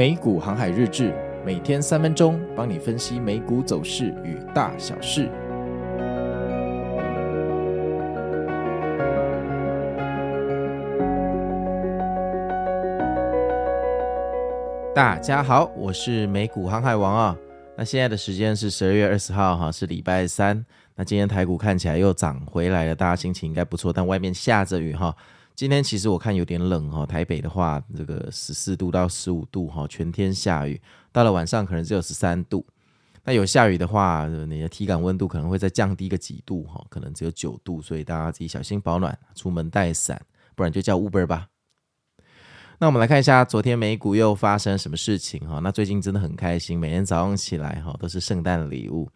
美股航海日志，每天三分钟，帮你分析美股走势与大小事。大家好，我是美股航海王啊。那现在的时间是十二月二十号，哈，是礼拜三。那今天台股看起来又涨回来了，大家心情应该不错，但外面下着雨哈。今天其实我看有点冷哈，台北的话，这个十四度到十五度哈，全天下雨，到了晚上可能只有十三度。那有下雨的话，你的体感温度可能会再降低个几度哈，可能只有九度，所以大家自己小心保暖，出门带伞，不然就叫 Uber 吧。那我们来看一下昨天美股又发生什么事情哈。那最近真的很开心，每天早上起来哈都是圣诞礼物。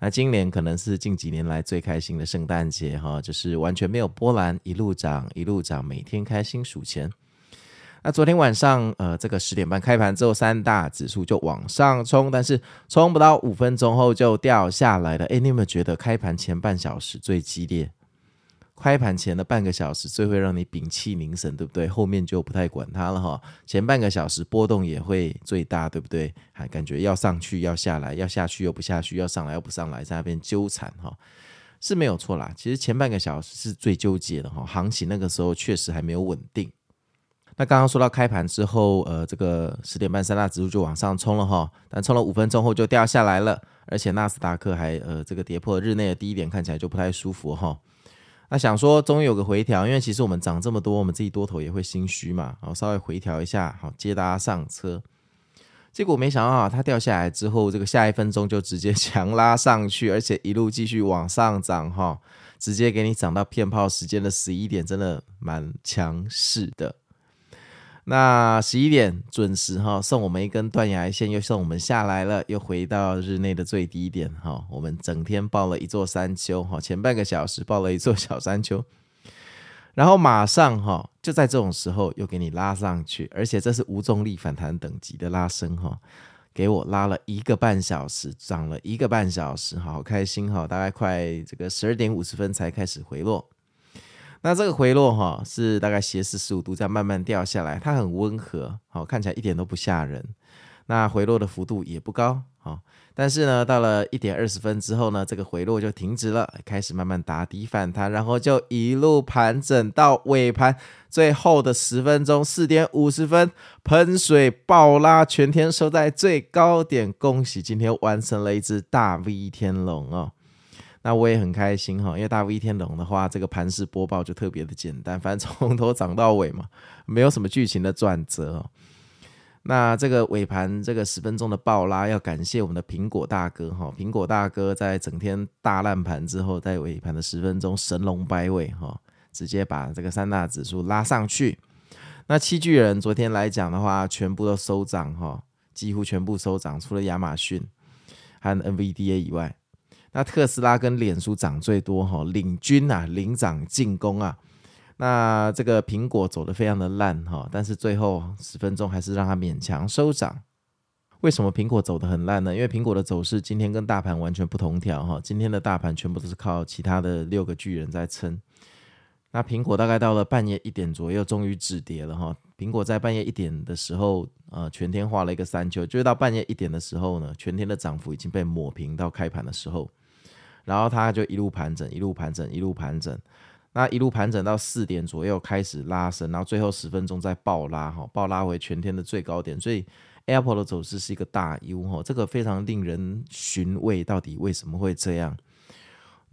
那今年可能是近几年来最开心的圣诞节哈，就是完全没有波澜，一路涨一路涨，每天开心数钱。那昨天晚上呃这个十点半开盘之后，三大指数就往上冲，但是冲不到五分钟后就掉下来了。诶，你有没有觉得开盘前半小时最激烈？开盘前的半个小时最会让你屏气凝神，对不对？后面就不太管它了哈。前半个小时波动也会最大，对不对？还感觉要上去要下来，要下去又不下去，要上来又不上来，在那边纠缠哈，是没有错啦。其实前半个小时是最纠结的哈，行情那个时候确实还没有稳定。那刚刚说到开盘之后，呃，这个十点半三大指数就往上冲了哈，但冲了五分钟后就掉下来了，而且纳斯达克还呃这个跌破日内的低点，看起来就不太舒服哈。那想说终于有个回调，因为其实我们涨这么多，我们自己多头也会心虚嘛，好，稍微回调一下，好，接大家上车。结果没想到啊，它掉下来之后，这个下一分钟就直接 强拉上去，而且一路继续往上涨哈，直接给你涨到骗炮时间的十一点，真的蛮强势的。那十一点准时哈，送我们一根断崖线，又送我们下来了，又回到日内的最低点哈。我们整天抱了一座山丘哈，前半个小时抱了一座小山丘，然后马上哈，就在这种时候又给你拉上去，而且这是无重力反弹等级的拉升哈，给我拉了一个半小时，涨了一个半小时，好开心哈，大概快这个十二点五十分才开始回落。那这个回落哈是大概斜四十五度，这样慢慢掉下来，它很温和，好，看起来一点都不吓人。那回落的幅度也不高，好，但是呢，到了一点二十分之后呢，这个回落就停止了，开始慢慢打底反弹，然后就一路盘整到尾盘，最后的十分钟四点五十分喷水爆拉，全天收在最高点，恭喜今天完成了一只大 V 天龙哦。那我也很开心哈，因为大 V 天龙的话，这个盘式播报就特别的简单，反正从头涨到尾嘛，没有什么剧情的转折。那这个尾盘这个十分钟的爆拉，要感谢我们的苹果大哥哈，苹果大哥在整天大烂盘之后，在尾盘的十分钟神龙摆尾哈，直接把这个三大指数拉上去。那七巨人昨天来讲的话，全部都收涨哈，几乎全部收涨，除了亚马逊和 NVDA 以外。那特斯拉跟脸书涨最多哈，领军啊，领涨进攻啊。那这个苹果走得非常的烂哈，但是最后十分钟还是让它勉强收涨。为什么苹果走得很烂呢？因为苹果的走势今天跟大盘完全不同调哈。今天的大盘全部都是靠其他的六个巨人在撑。那苹果大概到了半夜一点左右，终于止跌了哈。苹果在半夜一点的时候，呃，全天画了一个三丘，就是到半夜一点的时候呢，全天的涨幅已经被抹平到开盘的时候。然后它就一路盘整，一路盘整，一路盘整，那一路盘整到四点左右开始拉升，然后最后十分钟再爆拉哈，爆拉回全天的最高点。所以 Apple 的走势是一个大 U 哈，这个非常令人寻味，到底为什么会这样？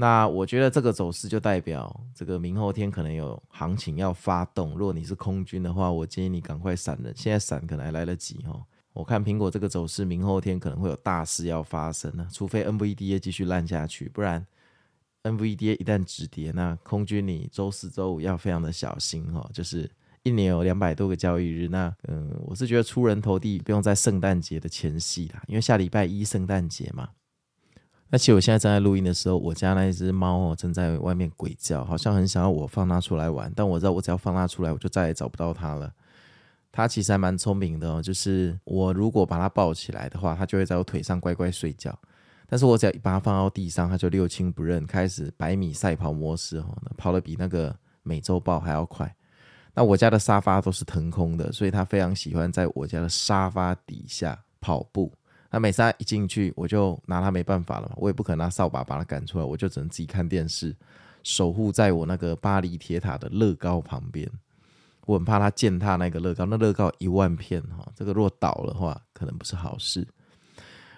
那我觉得这个走势就代表这个明后天可能有行情要发动。如果你是空军的话，我建议你赶快闪人，现在闪可能还来得及哈。我看苹果这个走势，明后天可能会有大事要发生呢，除非 NVDA 继续烂下去，不然 NVDA 一旦止跌，那空军你周四周五要非常的小心哈。就是一年有两百多个交易日，那嗯，我是觉得出人头地不用在圣诞节的前夕啦，因为下礼拜一圣诞节嘛。那其实我现在正在录音的时候，我家那一只猫哦正在外面鬼叫，好像很想要我放它出来玩，但我知道我只要放它出来，我就再也找不到它了。它其实还蛮聪明的哦，就是我如果把它抱起来的话，它就会在我腿上乖乖睡觉。但是我只要把它放到地上，它就六亲不认，开始百米赛跑模式哦，跑得比那个美洲豹还要快。那我家的沙发都是腾空的，所以他非常喜欢在我家的沙发底下跑步。那每次他一进去，我就拿他没办法了嘛，我也不可能拿扫把把他赶出来，我就只能自己看电视，守护在我那个巴黎铁塔的乐高旁边。我很怕他践踏那个乐高，那乐高一万片哈，这个若倒的话，可能不是好事。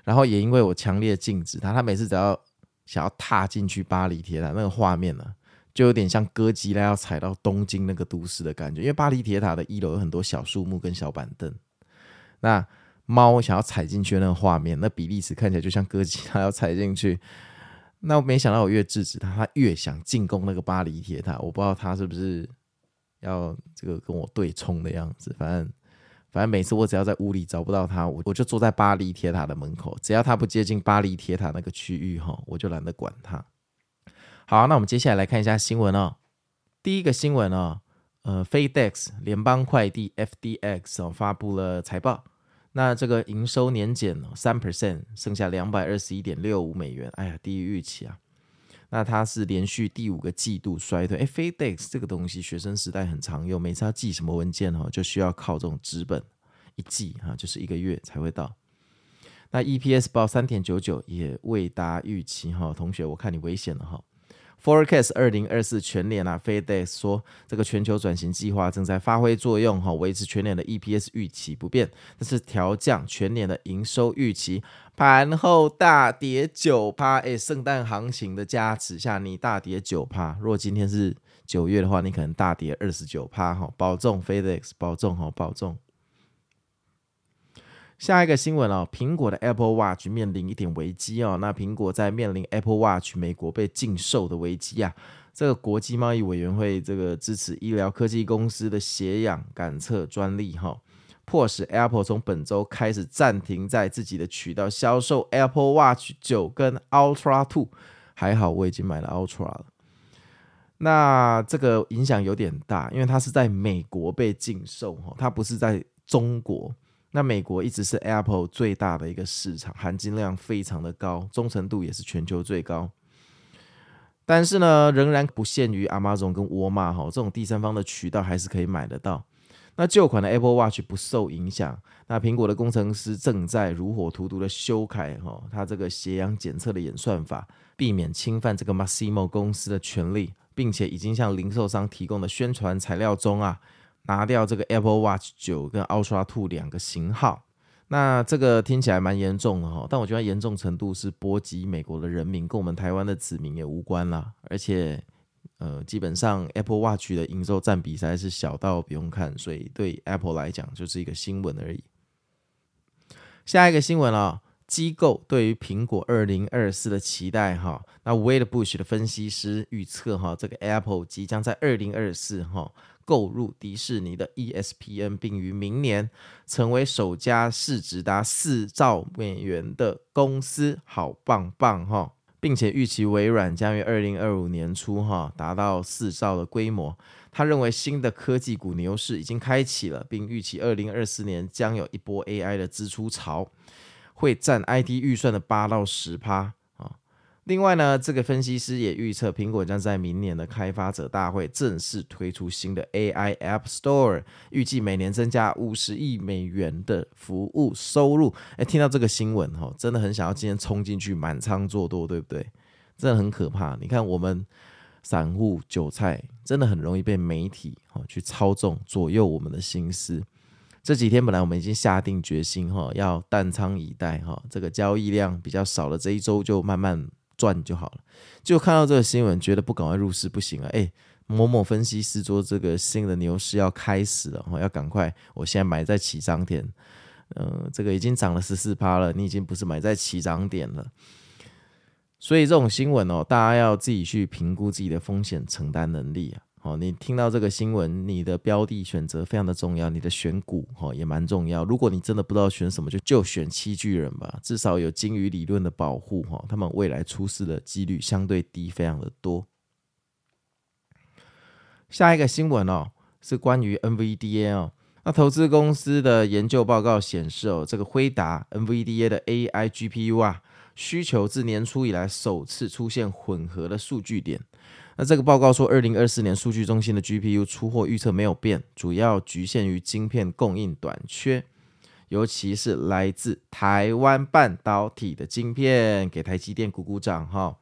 然后也因为我强烈禁止他，他每次只要想要踏进去巴黎铁塔，那个画面呢，就有点像哥吉拉要踩到东京那个都市的感觉。因为巴黎铁塔的一楼有很多小树木跟小板凳，那猫想要踩进去那个画面，那比利时看起来就像哥吉拉要踩进去。那我没想到我越制止他，他越想进攻那个巴黎铁塔。我不知道他是不是要这个跟我对冲的样子，反正。反正每次我只要在屋里找不到他，我我就坐在巴黎铁塔的门口，只要他不接近巴黎铁塔那个区域哈，我就懒得管他。好，那我们接下来来看一下新闻哦。第一个新闻哦，呃，FedEx 联邦快递 F D X 哦发布了财报，那这个营收年减三 percent，剩下两百二十一点六五美元，哎呀，低于预期啊。那它是连续第五个季度衰退。哎，FedEx 这个东西学生时代很常用，每次要寄什么文件哈，就需要靠这种纸本一寄哈，就是一个月才会到。那 EPS 报三点九九，也未达预期哈。同学，我看你危险了哈。Forecast 二零二四全年啊，FedEx 说这个全球转型计划正在发挥作用哈，维持全年的 EPS 预期不变，但是调降全年的营收预期。盘后大跌九趴，哎，圣诞行情的加持下，你大跌九趴。如果今天是九月的话，你可能大跌二十九趴哈，保重 FedEx，保重哈，保重。下一个新闻哦，苹果的 Apple Watch 面临一点危机哦。那苹果在面临 Apple Watch 美国被禁售的危机啊。这个国际贸易委员会这个支持医疗科技公司的血氧感测专利哈，迫使 Apple 从本周开始暂停在自己的渠道销售 Apple Watch 九跟 Ultra Two。还好我已经买了 Ultra 了。那这个影响有点大，因为它是在美国被禁售哈，它不是在中国。那美国一直是 Apple 最大的一个市场，含金量非常的高，忠诚度也是全球最高。但是呢，仍然不限于 Amazon 跟沃尔玛哈这种第三方的渠道，还是可以买得到。那旧款的 Apple Watch 不受影响。那苹果的工程师正在如火荼毒的修改哈，它这个血氧检测的演算法，避免侵犯这个 Massimo 公司的权利，并且已经向零售商提供的宣传材料中啊。拿掉这个 Apple Watch 九跟 Ultra Two 两个型号，那这个听起来蛮严重的哈，但我觉得严重程度是波及美国的人民，跟我们台湾的子民也无关啦。而且，呃，基本上 Apple Watch 的营收占比实在是小到不用看，所以对 Apple 来讲就是一个新闻而已。下一个新闻啊，机构对于苹果二零二四的期待哈，那 Wedbush 的分析师预测哈，这个 Apple 即将在二零二四哈。购入迪士尼的 ESPN，并于明年成为首家市值达四兆美元的公司，好棒棒哈！并且预期微软将于二零二五年初哈达到四兆的规模。他认为新的科技股牛市已经开启了，并预期二零二四年将有一波 AI 的支出潮，会占 IT 预算的八到十趴。另外呢，这个分析师也预测，苹果将在明年的开发者大会正式推出新的 AI App Store，预计每年增加五十亿美元的服务收入。哎，听到这个新闻哈，真的很想要今天冲进去满仓做多，对不对？真的很可怕。你看我们散户韭菜，真的很容易被媒体哈去操纵左右我们的心思。这几天本来我们已经下定决心哈，要淡仓以待哈，这个交易量比较少了，这一周就慢慢。赚就好了，就看到这个新闻，觉得不赶快入市不行啊！诶，某某分析师说这个新的牛市要开始了，要赶快！我现在买在起涨点，嗯、这个已经涨了十四趴了，你已经不是买在起涨点了。所以这种新闻哦，大家要自己去评估自己的风险承担能力啊。好，你听到这个新闻，你的标的选择非常的重要，你的选股哈也蛮重要。如果你真的不知道选什么，就就选七巨人吧，至少有鲸鱼理论的保护哈，他们未来出事的几率相对低，非常的多。下一个新闻哦，是关于 NVDA 哦，那投资公司的研究报告显示哦，这个辉达 NVDA 的 AI GPU 啊。需求自年初以来首次出现混合的数据点。那这个报告说，二零二四年数据中心的 GPU 出货预测没有变，主要局限于晶片供应短缺，尤其是来自台湾半导体的晶片，给台积电鼓鼓掌哈。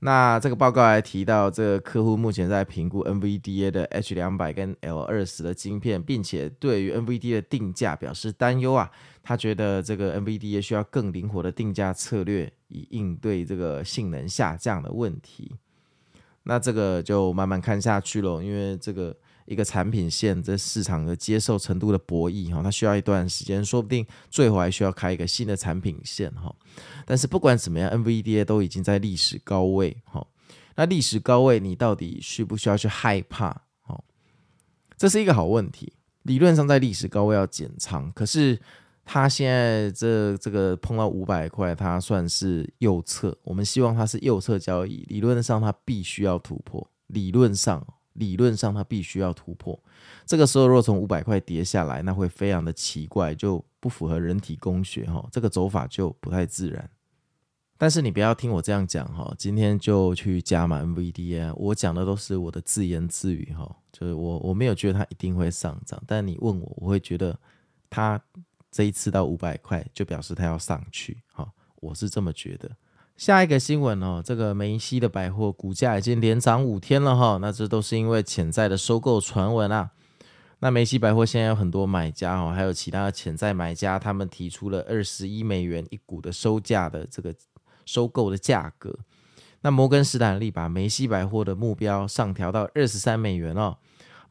那这个报告还提到，这个客户目前在评估 NVDA 的 H 两百跟 L 二十的晶片，并且对于 NVDA 的定价表示担忧啊。他觉得这个 NVDA 需要更灵活的定价策略，以应对这个性能下降的问题。那这个就慢慢看下去了，因为这个。一个产品线这市场的接受程度的博弈哈，它需要一段时间，说不定最后还需要开一个新的产品线哈。但是不管怎么样，NVDA 都已经在历史高位哈。那历史高位，你到底需不需要去害怕？哈，这是一个好问题。理论上在历史高位要减仓，可是他现在这这个碰到五百块，它算是右侧。我们希望它是右侧交易，理论上它必须要突破。理论上。理论上，它必须要突破。这个时候，若从五百块跌下来，那会非常的奇怪，就不符合人体工学哈。这个走法就不太自然。但是你不要听我这样讲哈，今天就去加码 NVDA。我讲的都是我的自言自语哈，就是我我没有觉得它一定会上涨，但你问我，我会觉得它这一次到五百块，就表示它要上去哈。我是这么觉得。下一个新闻哦，这个梅西的百货股价已经连涨五天了哈，那这都是因为潜在的收购传闻啊。那梅西百货现在有很多买家哦，还有其他的潜在买家，他们提出了二十一美元一股的收价的这个收购的价格。那摩根士丹利把梅西百货的目标上调到二十三美元哦，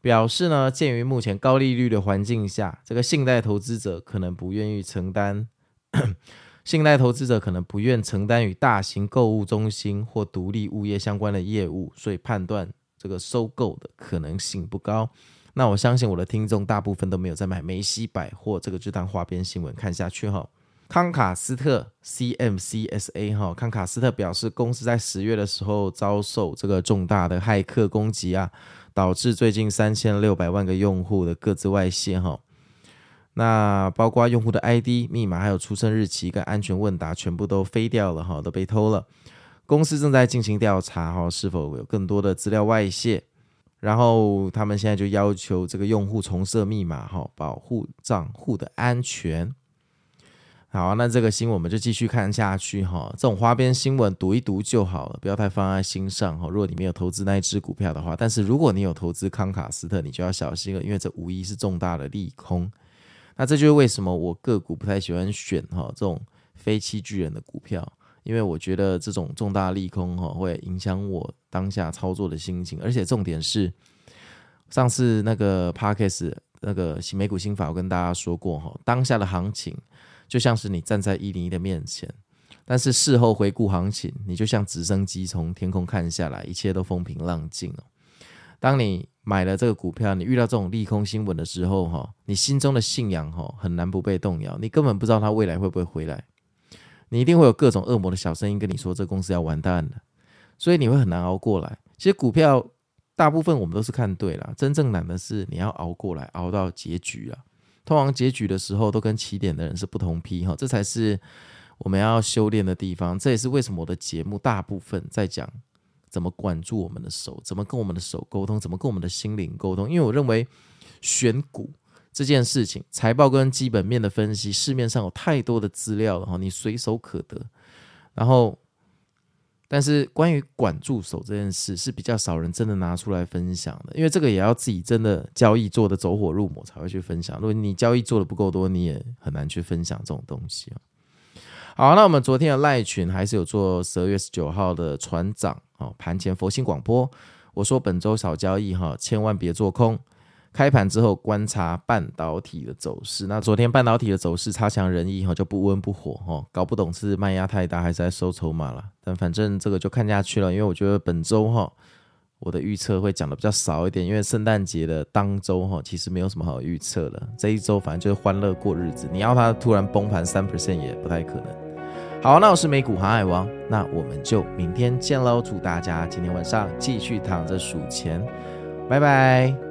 表示呢，鉴于目前高利率的环境下，这个信贷投资者可能不愿意承担。信贷投资者可能不愿承担与大型购物中心或独立物业相关的业务，所以判断这个收购的可能性不高。那我相信我的听众大部分都没有在买梅西百货，这个就当花边新闻看下去哈。康卡斯特 CMCSA 哈，康卡斯特表示，公司在十月的时候遭受这个重大的骇客攻击啊，导致最近三千六百万个用户的各自外泄哈。那包括用户的 ID、密码，还有出生日期跟安全问答，全部都飞掉了哈，都被偷了。公司正在进行调查哈，是否有更多的资料外泄？然后他们现在就要求这个用户重设密码哈，保护账户的安全。好，那这个新闻我们就继续看下去哈。这种花边新闻读一读就好了，不要太放在心上哈。如果你没有投资那一只股票的话，但是如果你有投资康卡斯特，你就要小心了，因为这无疑是重大的利空。那这就是为什么我个股不太喜欢选哈这种非七巨人的股票，因为我觉得这种重大利空哈会影响我当下操作的心情，而且重点是上次那个 parkas 那个美股新法，我跟大家说过哈，当下的行情就像是你站在一零一的面前，但是事后回顾行情，你就像直升机从天空看下来，一切都风平浪静哦。当你买了这个股票，你遇到这种利空新闻的时候，哈，你心中的信仰，哈，很难不被动摇。你根本不知道它未来会不会回来，你一定会有各种恶魔的小声音跟你说，这公司要完蛋了，所以你会很难熬过来。其实股票大部分我们都是看对了，真正难的是你要熬过来，熬到结局啊。通常结局的时候都跟起点的人是不同批，哈，这才是我们要修炼的地方。这也是为什么我的节目大部分在讲。怎么管住我们的手？怎么跟我们的手沟通？怎么跟我们的心灵沟通？因为我认为选股这件事情，财报跟基本面的分析，市面上有太多的资料了哈，你随手可得。然后，但是关于管住手这件事，是比较少人真的拿出来分享的，因为这个也要自己真的交易做得走火入魔才会去分享。如果你交易做得不够多，你也很难去分享这种东西。好，那我们昨天的赖群还是有做十二月十九号的船长哦，盘前佛心广播，我说本周少交易哈，千万别做空。开盘之后观察半导体的走势，那昨天半导体的走势差强人意哈，就不温不火哈，搞不懂是卖压太大还是在收筹码了。但反正这个就看下去了，因为我觉得本周哈。我的预测会讲的比较少一点，因为圣诞节的当周哈，其实没有什么好预测的。这一周反正就是欢乐过日子，你要它突然崩盘三 percent 也不太可能。好，那我是美股航海王，那我们就明天见喽！祝大家今天晚上继续躺着数钱，拜拜。